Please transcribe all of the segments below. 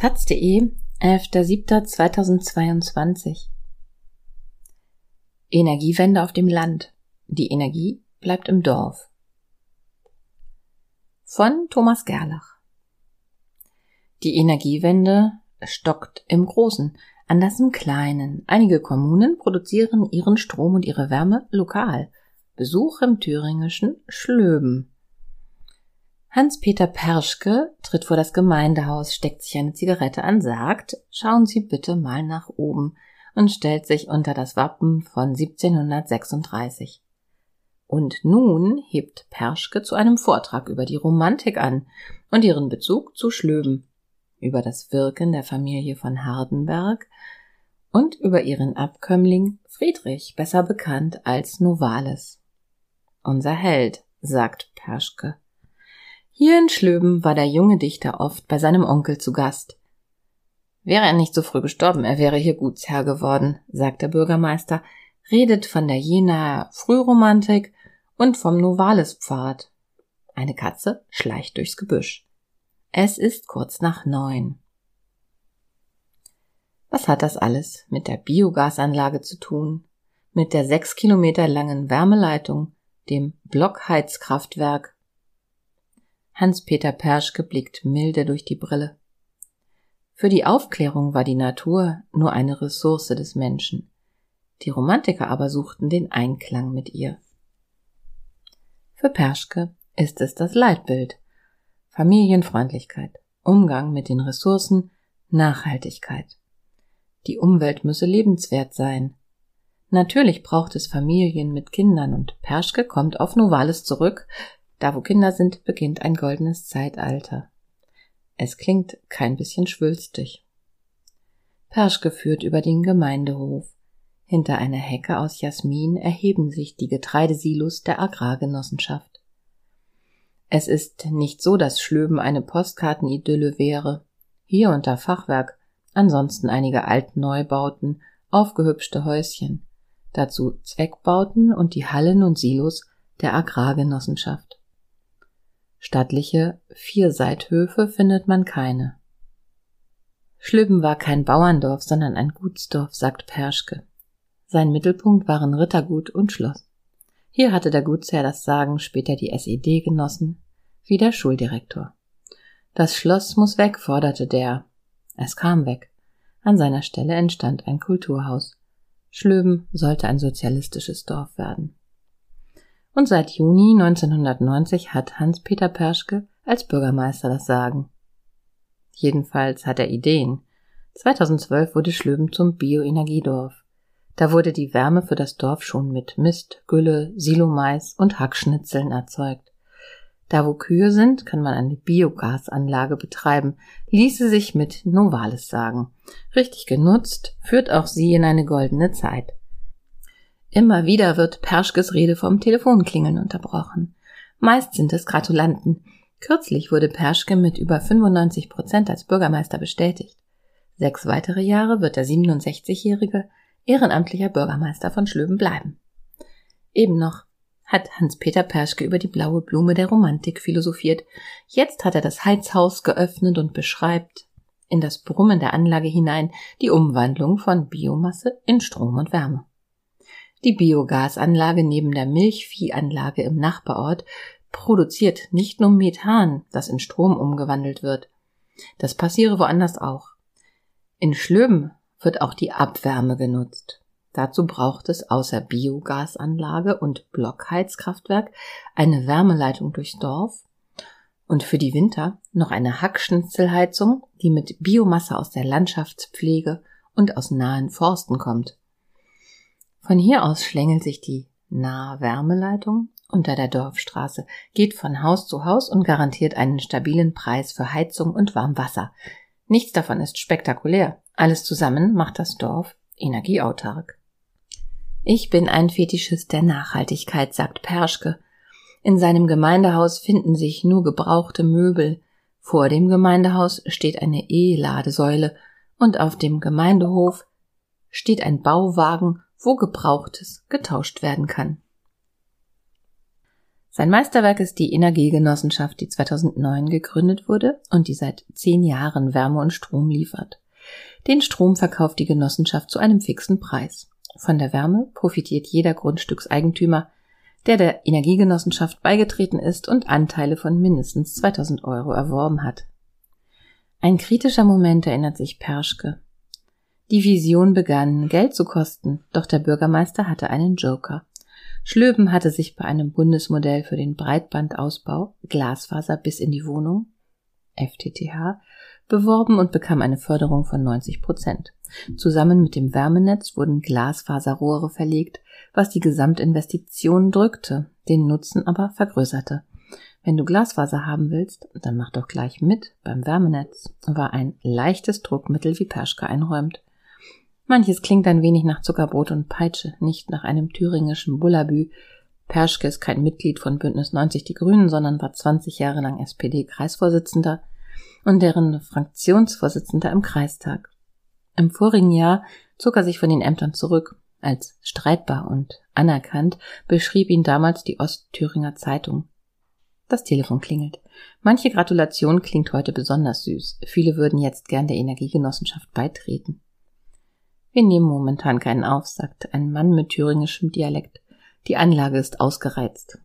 taz.de, 11.07.2022 Energiewende auf dem Land. Die Energie bleibt im Dorf. Von Thomas Gerlach. Die Energiewende stockt im Großen, anders im Kleinen. Einige Kommunen produzieren ihren Strom und ihre Wärme lokal. Besuch im thüringischen Schlöben. Hans-Peter Perschke tritt vor das Gemeindehaus, steckt sich eine Zigarette an, sagt, schauen Sie bitte mal nach oben und stellt sich unter das Wappen von 1736. Und nun hebt Perschke zu einem Vortrag über die Romantik an und ihren Bezug zu Schlöben, über das Wirken der Familie von Hardenberg und über ihren Abkömmling Friedrich, besser bekannt als Novalis. Unser Held, sagt Perschke. Hier in Schlöben war der junge Dichter oft bei seinem Onkel zu Gast. Wäre er nicht so früh gestorben, er wäre hier Gutsherr geworden, sagt der Bürgermeister, redet von der Jenaer Frühromantik und vom Novalispfad. Eine Katze schleicht durchs Gebüsch. Es ist kurz nach neun. Was hat das alles mit der Biogasanlage zu tun? Mit der sechs Kilometer langen Wärmeleitung, dem Blockheizkraftwerk Hans-Peter Perschke blickt milde durch die Brille. Für die Aufklärung war die Natur nur eine Ressource des Menschen. Die Romantiker aber suchten den Einklang mit ihr. Für Perschke ist es das Leitbild. Familienfreundlichkeit, Umgang mit den Ressourcen, Nachhaltigkeit. Die Umwelt müsse lebenswert sein. Natürlich braucht es Familien mit Kindern und Perschke kommt auf Novalis zurück, da wo Kinder sind, beginnt ein goldenes Zeitalter. Es klingt kein bisschen schwülstig. Perschke führt über den Gemeindehof. Hinter einer Hecke aus Jasmin erheben sich die Getreidesilos der Agrargenossenschaft. Es ist nicht so, dass Schlöben eine Postkartenidylle wäre. Hier unter Fachwerk, ansonsten einige Altneubauten, aufgehübschte Häuschen, dazu Zweckbauten und die Hallen und Silos der Agrargenossenschaft. Stattliche Vierseithöfe findet man keine. Schlübben war kein Bauerndorf, sondern ein Gutsdorf, sagt Perschke. Sein Mittelpunkt waren Rittergut und Schloss. Hier hatte der Gutsherr das Sagen, später die SED genossen, wie der Schuldirektor. Das Schloss muss weg, forderte der. Es kam weg. An seiner Stelle entstand ein Kulturhaus. Schlöben sollte ein sozialistisches Dorf werden und seit Juni 1990 hat Hans-Peter Perschke als Bürgermeister das Sagen. Jedenfalls hat er Ideen. 2012 wurde Schlöben zum Bioenergiedorf. Da wurde die Wärme für das Dorf schon mit Mist, Gülle, Silomais und Hackschnitzeln erzeugt. Da wo Kühe sind, kann man eine Biogasanlage betreiben, ließe sich mit Novalis sagen. Richtig genutzt, führt auch sie in eine goldene Zeit. Immer wieder wird Perschkes Rede vom Telefonklingeln unterbrochen. Meist sind es Gratulanten. Kürzlich wurde Perschke mit über 95 Prozent als Bürgermeister bestätigt. Sechs weitere Jahre wird der 67-jährige ehrenamtlicher Bürgermeister von Schlöben bleiben. Eben noch hat Hans-Peter Perschke über die blaue Blume der Romantik philosophiert. Jetzt hat er das Heizhaus geöffnet und beschreibt in das Brummen der Anlage hinein die Umwandlung von Biomasse in Strom und Wärme. Die Biogasanlage neben der Milchviehanlage im Nachbarort produziert nicht nur Methan, das in Strom umgewandelt wird. Das passiere woanders auch. In Schlöben wird auch die Abwärme genutzt. Dazu braucht es außer Biogasanlage und Blockheizkraftwerk eine Wärmeleitung durchs Dorf und für die Winter noch eine Hackschnitzelheizung, die mit Biomasse aus der Landschaftspflege und aus nahen Forsten kommt. Von hier aus schlängelt sich die nahe Wärmeleitung unter der Dorfstraße, geht von Haus zu Haus und garantiert einen stabilen Preis für Heizung und Warmwasser. Nichts davon ist spektakulär. Alles zusammen macht das Dorf energieautark. Ich bin ein Fetischist der Nachhaltigkeit, sagt Perschke. In seinem Gemeindehaus finden sich nur gebrauchte Möbel. Vor dem Gemeindehaus steht eine E-Ladesäule und auf dem Gemeindehof steht ein Bauwagen wo Gebrauchtes getauscht werden kann. Sein Meisterwerk ist die Energiegenossenschaft, die 2009 gegründet wurde und die seit zehn Jahren Wärme und Strom liefert. Den Strom verkauft die Genossenschaft zu einem fixen Preis. Von der Wärme profitiert jeder Grundstückseigentümer, der der Energiegenossenschaft beigetreten ist und Anteile von mindestens 2000 Euro erworben hat. Ein kritischer Moment erinnert sich Perschke. Die Vision begann, Geld zu kosten, doch der Bürgermeister hatte einen Joker. Schlöben hatte sich bei einem Bundesmodell für den Breitbandausbau Glasfaser bis in die Wohnung FTTH beworben und bekam eine Förderung von 90 Prozent. Zusammen mit dem Wärmenetz wurden Glasfaserrohre verlegt, was die Gesamtinvestition drückte, den Nutzen aber vergrößerte. Wenn du Glasfaser haben willst, dann mach doch gleich mit beim Wärmenetz, war ein leichtes Druckmittel, wie Perschke einräumt. Manches klingt ein wenig nach Zuckerbrot und Peitsche, nicht nach einem thüringischen Bullabü. Perschke ist kein Mitglied von Bündnis 90 Die Grünen, sondern war 20 Jahre lang SPD-Kreisvorsitzender und deren Fraktionsvorsitzender im Kreistag. Im vorigen Jahr zog er sich von den Ämtern zurück. Als streitbar und anerkannt beschrieb ihn damals die Ostthüringer Zeitung. Das Telefon klingelt. Manche Gratulation klingt heute besonders süß. Viele würden jetzt gern der Energiegenossenschaft beitreten. Wir nehmen momentan keinen auf, sagt ein Mann mit thüringischem Dialekt. Die Anlage ist ausgereizt.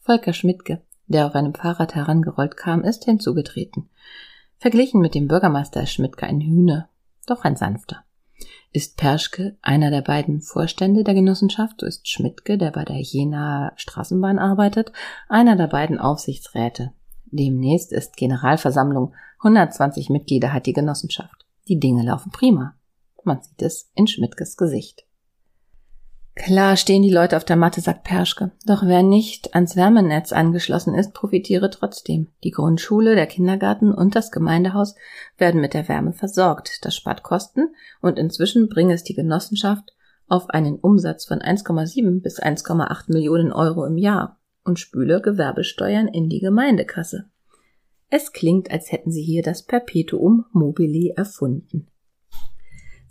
Volker Schmidtke, der auf einem Fahrrad herangerollt kam, ist hinzugetreten. Verglichen mit dem Bürgermeister ist Schmidtke ein Hühner, doch ein sanfter. Ist Perschke einer der beiden Vorstände der Genossenschaft, so ist Schmidtke, der bei der Jenaer Straßenbahn arbeitet, einer der beiden Aufsichtsräte. Demnächst ist Generalversammlung, 120 Mitglieder hat die Genossenschaft. Die Dinge laufen prima. Man sieht es in Schmidtkes Gesicht. Klar stehen die Leute auf der Matte, sagt Perschke. Doch wer nicht ans Wärmenetz angeschlossen ist, profitiere trotzdem. Die Grundschule, der Kindergarten und das Gemeindehaus werden mit der Wärme versorgt. Das spart Kosten und inzwischen bringe es die Genossenschaft auf einen Umsatz von 1,7 bis 1,8 Millionen Euro im Jahr und spüle Gewerbesteuern in die Gemeindekasse. Es klingt, als hätten sie hier das Perpetuum mobile erfunden.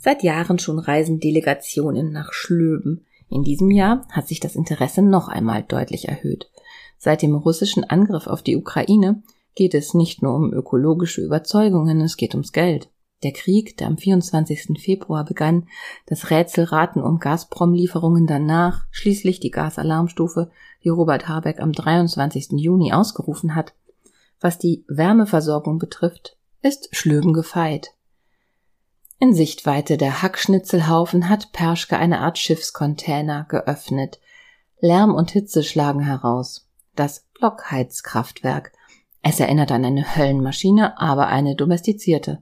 Seit Jahren schon reisen Delegationen nach Schlöben, in diesem Jahr hat sich das Interesse noch einmal deutlich erhöht. Seit dem russischen Angriff auf die Ukraine geht es nicht nur um ökologische Überzeugungen, es geht ums Geld. Der Krieg, der am 24. Februar begann, das Rätselraten um Gazprom-Lieferungen danach, schließlich die Gasalarmstufe, die Robert Habeck am 23. Juni ausgerufen hat. Was die Wärmeversorgung betrifft, ist Schlöben gefeit. In Sichtweite der Hackschnitzelhaufen hat Perschke eine Art Schiffscontainer geöffnet. Lärm und Hitze schlagen heraus. Das Blockheizkraftwerk. Es erinnert an eine Höllenmaschine, aber eine domestizierte.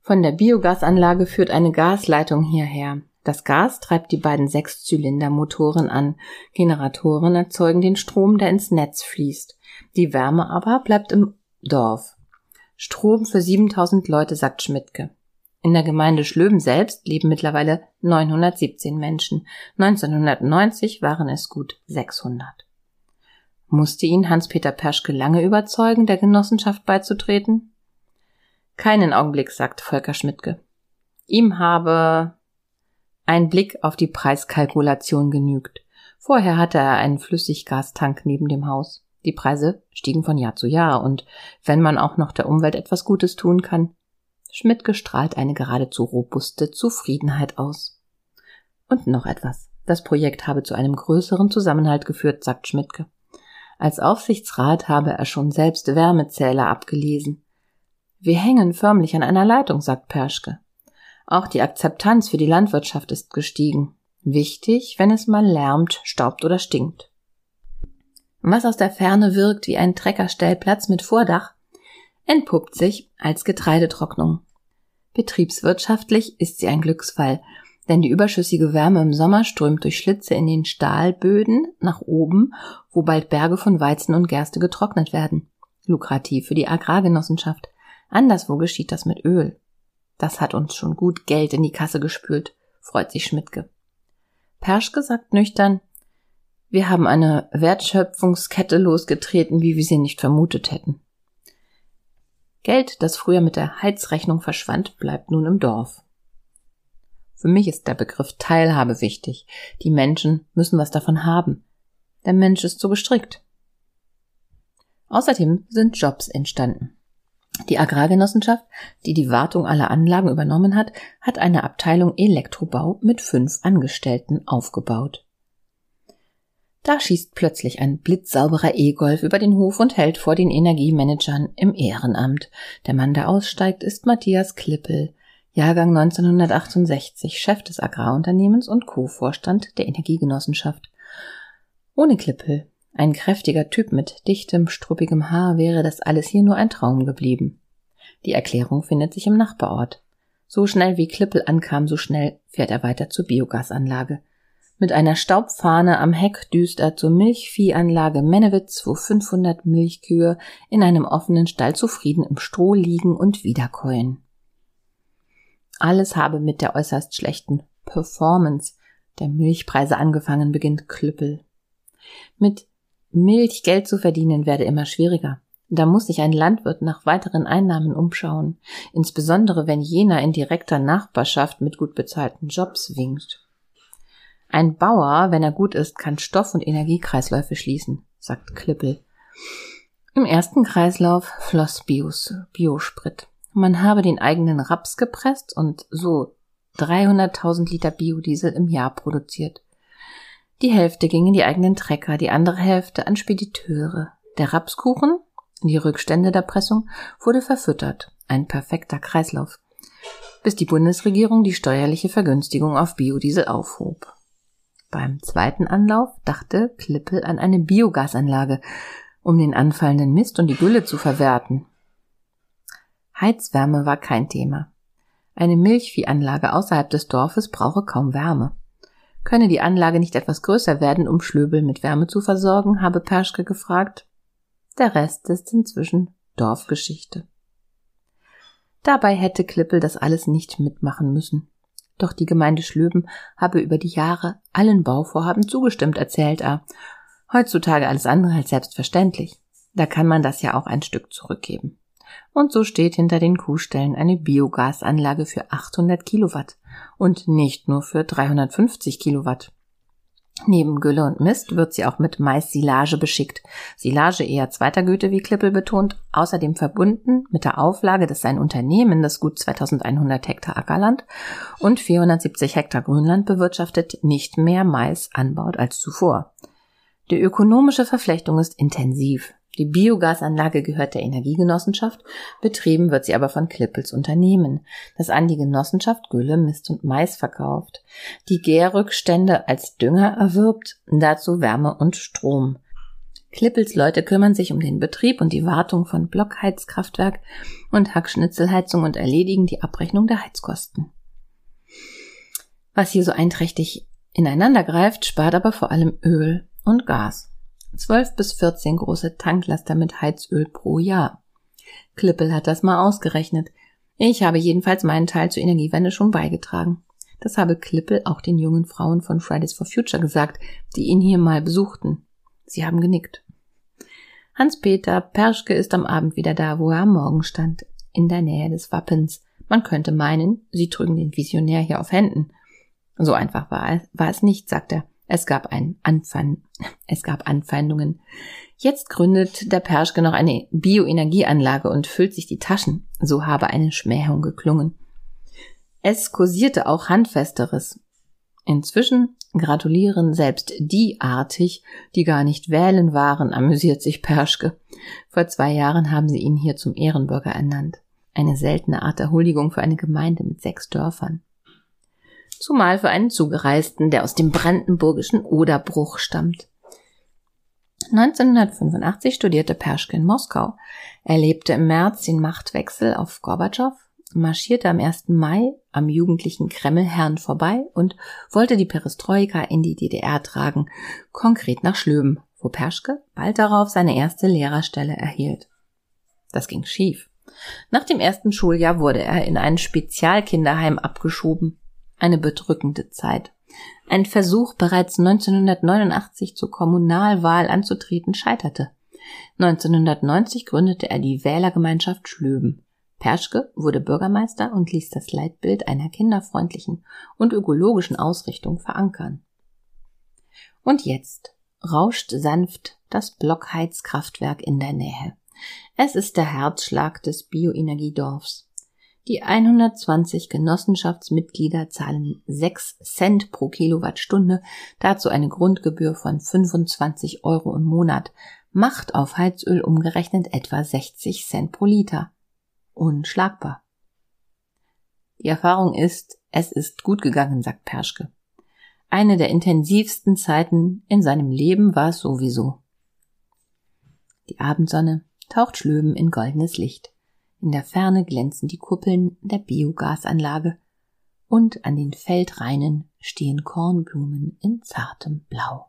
Von der Biogasanlage führt eine Gasleitung hierher. Das Gas treibt die beiden Sechszylindermotoren an. Generatoren erzeugen den Strom, der ins Netz fließt. Die Wärme aber bleibt im Dorf. Strom für 7000 Leute, sagt Schmidtke. In der Gemeinde Schlöben selbst leben mittlerweile 917 Menschen. 1990 waren es gut 600. Musste ihn Hans-Peter Perschke lange überzeugen, der Genossenschaft beizutreten? Keinen Augenblick, sagt Volker Schmidtke. Ihm habe ein Blick auf die Preiskalkulation genügt. Vorher hatte er einen Flüssiggastank neben dem Haus. Die Preise stiegen von Jahr zu Jahr, und wenn man auch noch der Umwelt etwas Gutes tun kann, Schmidtke strahlt eine geradezu robuste Zufriedenheit aus. Und noch etwas. Das Projekt habe zu einem größeren Zusammenhalt geführt, sagt Schmidtke. Als Aufsichtsrat habe er schon selbst Wärmezähler abgelesen. Wir hängen förmlich an einer Leitung, sagt Perschke. Auch die Akzeptanz für die Landwirtschaft ist gestiegen. Wichtig, wenn es mal lärmt, staubt oder stinkt. Was aus der Ferne wirkt wie ein Treckerstellplatz mit Vordach, entpuppt sich als Getreidetrocknung. Betriebswirtschaftlich ist sie ein Glücksfall, denn die überschüssige Wärme im Sommer strömt durch Schlitze in den Stahlböden nach oben, wo bald Berge von Weizen und Gerste getrocknet werden. Lukrativ für die Agrargenossenschaft. Anderswo geschieht das mit Öl. Das hat uns schon gut Geld in die Kasse gespült, freut sich Schmidtke. Perschke sagt nüchtern, wir haben eine Wertschöpfungskette losgetreten, wie wir sie nicht vermutet hätten. Geld, das früher mit der Heizrechnung verschwand, bleibt nun im Dorf. Für mich ist der Begriff Teilhabe wichtig. Die Menschen müssen was davon haben. Der Mensch ist so gestrickt. Außerdem sind Jobs entstanden. Die Agrargenossenschaft, die die Wartung aller Anlagen übernommen hat, hat eine Abteilung Elektrobau mit fünf Angestellten aufgebaut. Da schießt plötzlich ein blitzsauberer E-Golf über den Hof und hält vor den Energiemanagern im Ehrenamt. Der Mann, der aussteigt, ist Matthias Klippel, Jahrgang 1968, Chef des Agrarunternehmens und Co-Vorstand der Energiegenossenschaft. Ohne Klippel, ein kräftiger Typ mit dichtem, struppigem Haar, wäre das alles hier nur ein Traum geblieben. Die Erklärung findet sich im Nachbarort. So schnell wie Klippel ankam, so schnell fährt er weiter zur Biogasanlage. Mit einer Staubfahne am Heck düst er zur Milchviehanlage Mennewitz, wo 500 Milchkühe in einem offenen Stall zufrieden im Stroh liegen und wiederkäuen. Alles habe mit der äußerst schlechten Performance der Milchpreise angefangen, beginnt Klüppel. Mit Milch Geld zu verdienen werde immer schwieriger. Da muss sich ein Landwirt nach weiteren Einnahmen umschauen, insbesondere wenn jener in direkter Nachbarschaft mit gut bezahlten Jobs winkt. Ein Bauer, wenn er gut ist, kann Stoff- und Energiekreisläufe schließen, sagt Klippel. Im ersten Kreislauf floss Bios, Biosprit. Man habe den eigenen Raps gepresst und so 300.000 Liter Biodiesel im Jahr produziert. Die Hälfte ging in die eigenen Trecker, die andere Hälfte an Spediteure. Der Rapskuchen, die Rückstände der Pressung, wurde verfüttert. Ein perfekter Kreislauf. Bis die Bundesregierung die steuerliche Vergünstigung auf Biodiesel aufhob. Beim zweiten Anlauf dachte Klippel an eine Biogasanlage, um den anfallenden Mist und die Gülle zu verwerten. Heizwärme war kein Thema. Eine Milchviehanlage außerhalb des Dorfes brauche kaum Wärme. Könne die Anlage nicht etwas größer werden, um Schlöbel mit Wärme zu versorgen, habe Perschke gefragt. Der Rest ist inzwischen Dorfgeschichte. Dabei hätte Klippel das alles nicht mitmachen müssen. Doch die Gemeinde Schlöben habe über die Jahre allen Bauvorhaben zugestimmt, erzählt er. Heutzutage alles andere als selbstverständlich. Da kann man das ja auch ein Stück zurückgeben. Und so steht hinter den Kuhstellen eine Biogasanlage für 800 Kilowatt und nicht nur für 350 Kilowatt. Neben Gülle und Mist wird sie auch mit Mais-Silage beschickt. Silage eher zweiter Güte, wie Klippel betont, außerdem verbunden mit der Auflage, dass sein Unternehmen das gut 2100 Hektar Ackerland und 470 Hektar Grünland bewirtschaftet, nicht mehr Mais anbaut als zuvor. Die ökonomische Verflechtung ist intensiv. Die Biogasanlage gehört der Energiegenossenschaft, betrieben wird sie aber von Klippels Unternehmen, das an die Genossenschaft Gülle, Mist und Mais verkauft, die Gärrückstände als Dünger erwirbt, dazu Wärme und Strom. Klippels Leute kümmern sich um den Betrieb und die Wartung von Blockheizkraftwerk und Hackschnitzelheizung und erledigen die Abrechnung der Heizkosten. Was hier so einträchtig ineinander greift, spart aber vor allem Öl und Gas. 12 bis 14 große Tanklaster mit Heizöl pro Jahr. Klippel hat das mal ausgerechnet. Ich habe jedenfalls meinen Teil zur Energiewende schon beigetragen. Das habe Klippel auch den jungen Frauen von Fridays for Future gesagt, die ihn hier mal besuchten. Sie haben genickt. Hans-Peter Perschke ist am Abend wieder da, wo er am Morgen stand, in der Nähe des Wappens. Man könnte meinen, sie trügen den Visionär hier auf Händen. So einfach war, war es nicht, sagt er. Es gab ein Anfang, es gab Anfeindungen. Jetzt gründet der Perschke noch eine Bioenergieanlage und füllt sich die Taschen. So habe eine Schmähung geklungen. Es kursierte auch Handfesteres. Inzwischen gratulieren selbst die artig, die gar nicht wählen waren, amüsiert sich Perschke. Vor zwei Jahren haben sie ihn hier zum Ehrenbürger ernannt. Eine seltene Art der Huldigung für eine Gemeinde mit sechs Dörfern zumal für einen Zugereisten, der aus dem brandenburgischen Oderbruch stammt. 1985 studierte Perschke in Moskau. Er lebte im März den Machtwechsel auf Gorbatschow, marschierte am 1. Mai am jugendlichen Kremlherrn vorbei und wollte die Perestroika in die DDR tragen, konkret nach Schlöben, wo Perschke bald darauf seine erste Lehrerstelle erhielt. Das ging schief. Nach dem ersten Schuljahr wurde er in ein Spezialkinderheim abgeschoben eine bedrückende Zeit. Ein Versuch, bereits 1989 zur Kommunalwahl anzutreten, scheiterte. 1990 gründete er die Wählergemeinschaft Schlöben. Perschke wurde Bürgermeister und ließ das Leitbild einer kinderfreundlichen und ökologischen Ausrichtung verankern. Und jetzt rauscht sanft das Blockheizkraftwerk in der Nähe. Es ist der Herzschlag des Bioenergiedorfs. Die 120 Genossenschaftsmitglieder zahlen 6 Cent pro Kilowattstunde, dazu eine Grundgebühr von 25 Euro im Monat, macht auf Heizöl umgerechnet etwa 60 Cent pro Liter. Unschlagbar. Die Erfahrung ist, es ist gut gegangen, sagt Perschke. Eine der intensivsten Zeiten in seinem Leben war es sowieso. Die Abendsonne taucht Schlöben in goldenes Licht. In der Ferne glänzen die Kuppeln der Biogasanlage und an den Feldreinen stehen Kornblumen in zartem Blau.